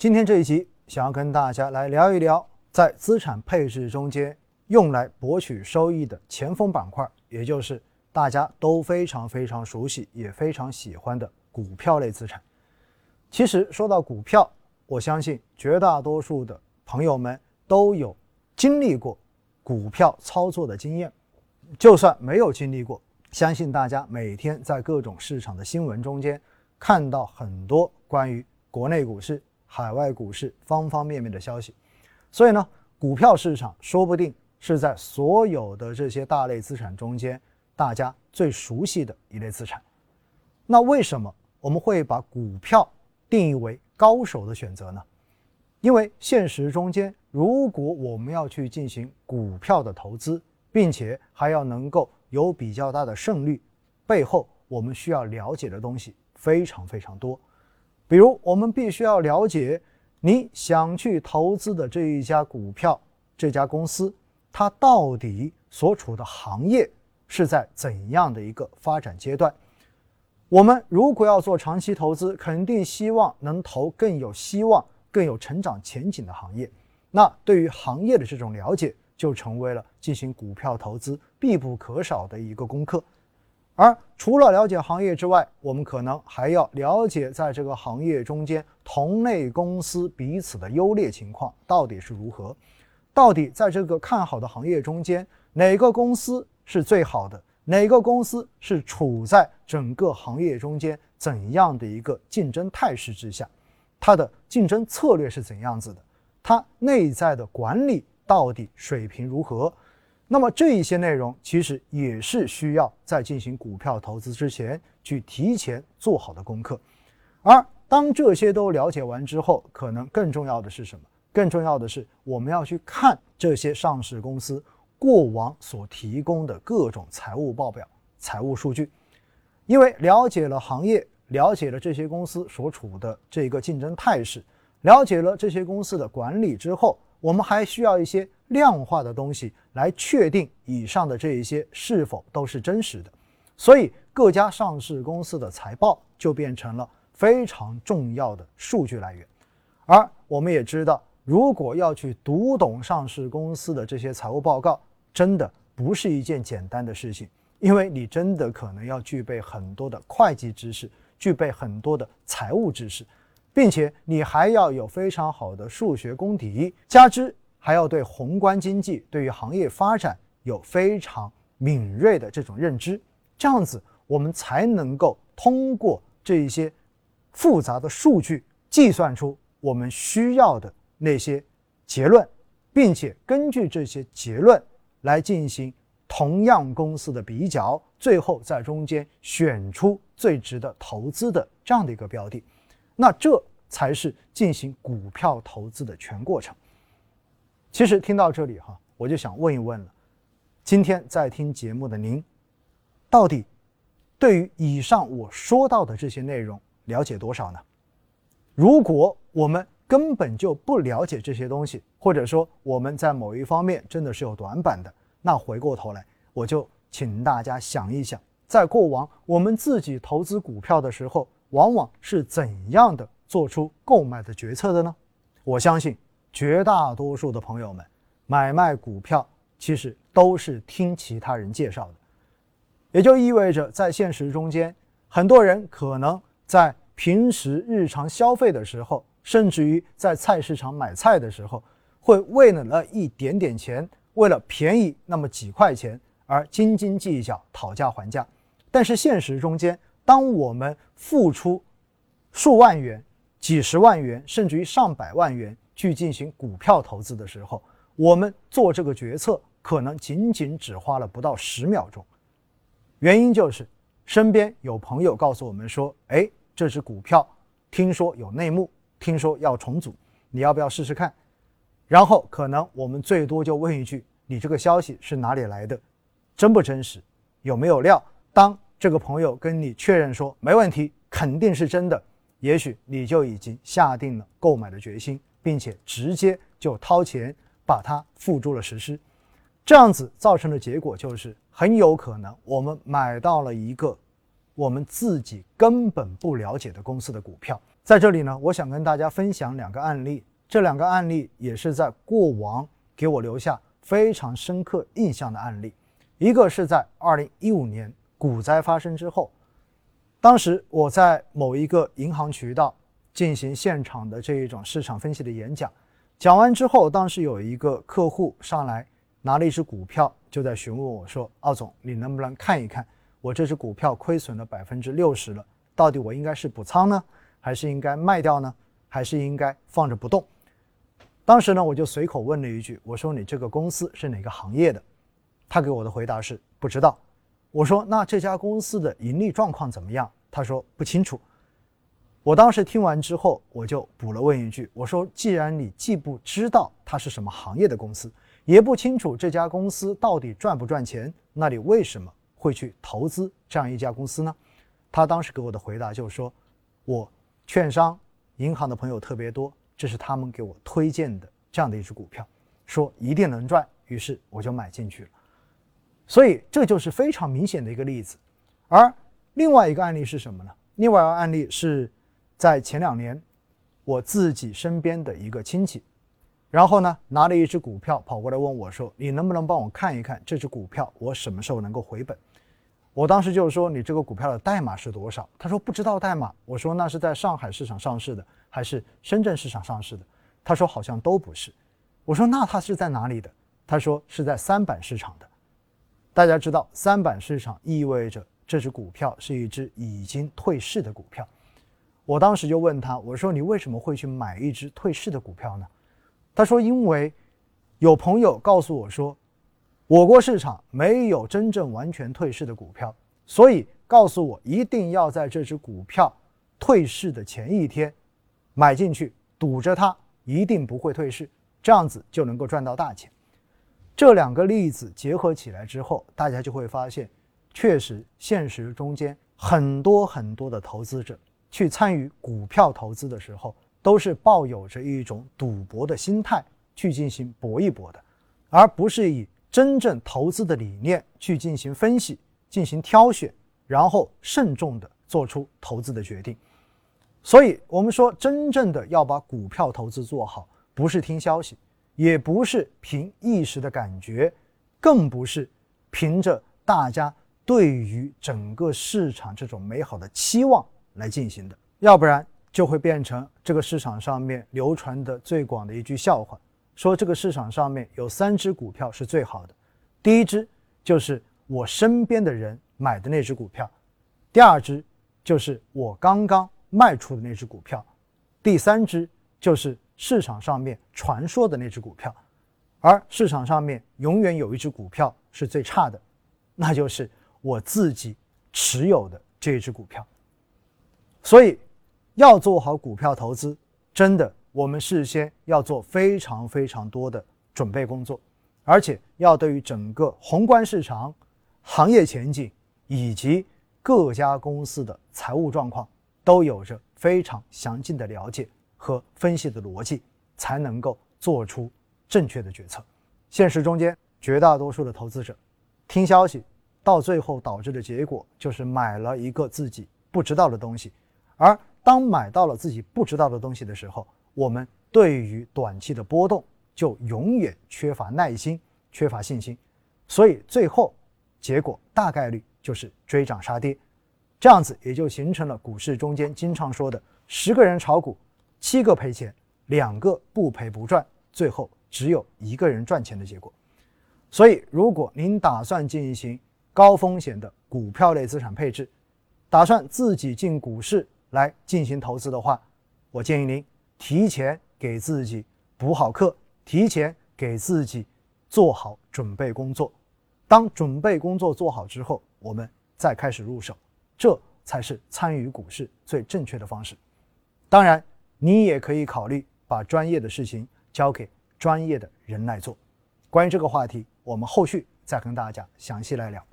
今天这一集想要跟大家来聊一聊，在资产配置中间用来博取收益的前锋板块，也就是大家都非常非常熟悉也非常喜欢的股票类资产。其实说到股票，我相信绝大多数的朋友们都有经历过股票操作的经验，就算没有经历过，相信大家每天在各种市场的新闻中间看到很多关于国内股市、海外股市方方面面的消息，所以呢，股票市场说不定是在所有的这些大类资产中间，大家最熟悉的一类资产。那为什么我们会把股票？定义为高手的选择呢？因为现实中间，如果我们要去进行股票的投资，并且还要能够有比较大的胜率，背后我们需要了解的东西非常非常多。比如，我们必须要了解你想去投资的这一家股票、这家公司，它到底所处的行业是在怎样的一个发展阶段。我们如果要做长期投资，肯定希望能投更有希望、更有成长前景的行业。那对于行业的这种了解，就成为了进行股票投资必不可少的一个功课。而除了了解行业之外，我们可能还要了解在这个行业中间同类公司彼此的优劣情况到底是如何，到底在这个看好的行业中间，哪个公司是最好的。哪个公司是处在整个行业中间怎样的一个竞争态势之下？它的竞争策略是怎样子的？它内在的管理到底水平如何？那么这一些内容其实也是需要在进行股票投资之前去提前做好的功课。而当这些都了解完之后，可能更重要的是什么？更重要的是我们要去看这些上市公司。过往所提供的各种财务报表、财务数据，因为了解了行业，了解了这些公司所处的这个竞争态势，了解了这些公司的管理之后，我们还需要一些量化的东西来确定以上的这一些是否都是真实的。所以，各家上市公司的财报就变成了非常重要的数据来源。而我们也知道，如果要去读懂上市公司的这些财务报告，真的不是一件简单的事情，因为你真的可能要具备很多的会计知识，具备很多的财务知识，并且你还要有非常好的数学功底，加之还要对宏观经济、对于行业发展有非常敏锐的这种认知，这样子我们才能够通过这一些复杂的数据计算出我们需要的那些结论，并且根据这些结论。来进行同样公司的比较，最后在中间选出最值得投资的这样的一个标的，那这才是进行股票投资的全过程。其实听到这里哈，我就想问一问了：今天在听节目的您，到底对于以上我说到的这些内容了解多少呢？如果我们根本就不了解这些东西，或者说我们在某一方面真的是有短板的，那回过头来，我就请大家想一想，在过往我们自己投资股票的时候，往往是怎样的做出购买的决策的呢？我相信绝大多数的朋友们买卖股票其实都是听其他人介绍的，也就意味着在现实中间，很多人可能在平时日常消费的时候。甚至于在菜市场买菜的时候，会为了那一点点钱，为了便宜那么几块钱而斤斤计较、讨价还价。但是现实中间，当我们付出数万元、几十万元，甚至于上百万元去进行股票投资的时候，我们做这个决策可能仅仅只花了不到十秒钟。原因就是身边有朋友告诉我们说：“哎，这只股票听说有内幕。”听说要重组，你要不要试试看？然后可能我们最多就问一句：你这个消息是哪里来的？真不真实？有没有料？当这个朋友跟你确认说没问题，肯定是真的，也许你就已经下定了购买的决心，并且直接就掏钱把它付诸了实施。这样子造成的结果就是，很有可能我们买到了一个我们自己根本不了解的公司的股票。在这里呢，我想跟大家分享两个案例，这两个案例也是在过往给我留下非常深刻印象的案例。一个是在二零一五年股灾发生之后，当时我在某一个银行渠道进行现场的这一种市场分析的演讲，讲完之后，当时有一个客户上来拿了一只股票，就在询问我说：“奥总，你能不能看一看我这只股票亏损了百分之六十了，到底我应该是补仓呢，还是应该卖掉呢，还是应该放着不动？”当时呢，我就随口问了一句：“我说你这个公司是哪个行业的？”他给我的回答是不知道。我说那这家公司的盈利状况怎么样？他说不清楚。我当时听完之后，我就补了问一句：我说既然你既不知道它是什么行业的公司，也不清楚这家公司到底赚不赚钱，那你为什么会去投资这样一家公司呢？他当时给我的回答就是说，我券商、银行的朋友特别多，这是他们给我推荐的这样的一只股票，说一定能赚，于是我就买进去了。所以这就是非常明显的一个例子，而另外一个案例是什么呢？另外一个案例是在前两年，我自己身边的一个亲戚，然后呢拿了一只股票跑过来问我说：“你能不能帮我看一看这只股票我什么时候能够回本？”我当时就是说：“你这个股票的代码是多少？”他说：“不知道代码。”我说：“那是在上海市场上市的还是深圳市场上市的？”他说：“好像都不是。”我说：“那它是在哪里的？”他说：“是在三板市场的。”大家知道，三板市场意味着这只股票是一只已经退市的股票。我当时就问他：“我说你为什么会去买一只退市的股票呢？”他说：“因为有朋友告诉我说，我国市场没有真正完全退市的股票，所以告诉我一定要在这只股票退市的前一天买进去，赌着它一定不会退市，这样子就能够赚到大钱。”这两个例子结合起来之后，大家就会发现，确实现实中间很多很多的投资者去参与股票投资的时候，都是抱有着一种赌博的心态去进行搏一搏的，而不是以真正投资的理念去进行分析、进行挑选，然后慎重的做出投资的决定。所以，我们说，真正的要把股票投资做好，不是听消息。也不是凭一时的感觉，更不是凭着大家对于整个市场这种美好的期望来进行的，要不然就会变成这个市场上面流传的最广的一句笑话：说这个市场上面有三只股票是最好的，第一只就是我身边的人买的那只股票，第二只就是我刚刚卖出的那只股票，第三只就是。市场上面传说的那只股票，而市场上面永远有一只股票是最差的，那就是我自己持有的这一只股票。所以，要做好股票投资，真的我们事先要做非常非常多的准备工作，而且要对于整个宏观市场、行业前景以及各家公司的财务状况都有着非常详尽的了解。和分析的逻辑，才能够做出正确的决策。现实中间，绝大多数的投资者听消息，到最后导致的结果就是买了一个自己不知道的东西。而当买到了自己不知道的东西的时候，我们对于短期的波动就永远缺乏耐心、缺乏信心。所以最后结果大概率就是追涨杀跌，这样子也就形成了股市中间经常说的十个人炒股。七个赔钱，两个不赔不赚，最后只有一个人赚钱的结果。所以，如果您打算进行高风险的股票类资产配置，打算自己进股市来进行投资的话，我建议您提前给自己补好课，提前给自己做好准备工作。当准备工作做好之后，我们再开始入手，这才是参与股市最正确的方式。当然。你也可以考虑把专业的事情交给专业的人来做。关于这个话题，我们后续再跟大家详细来聊。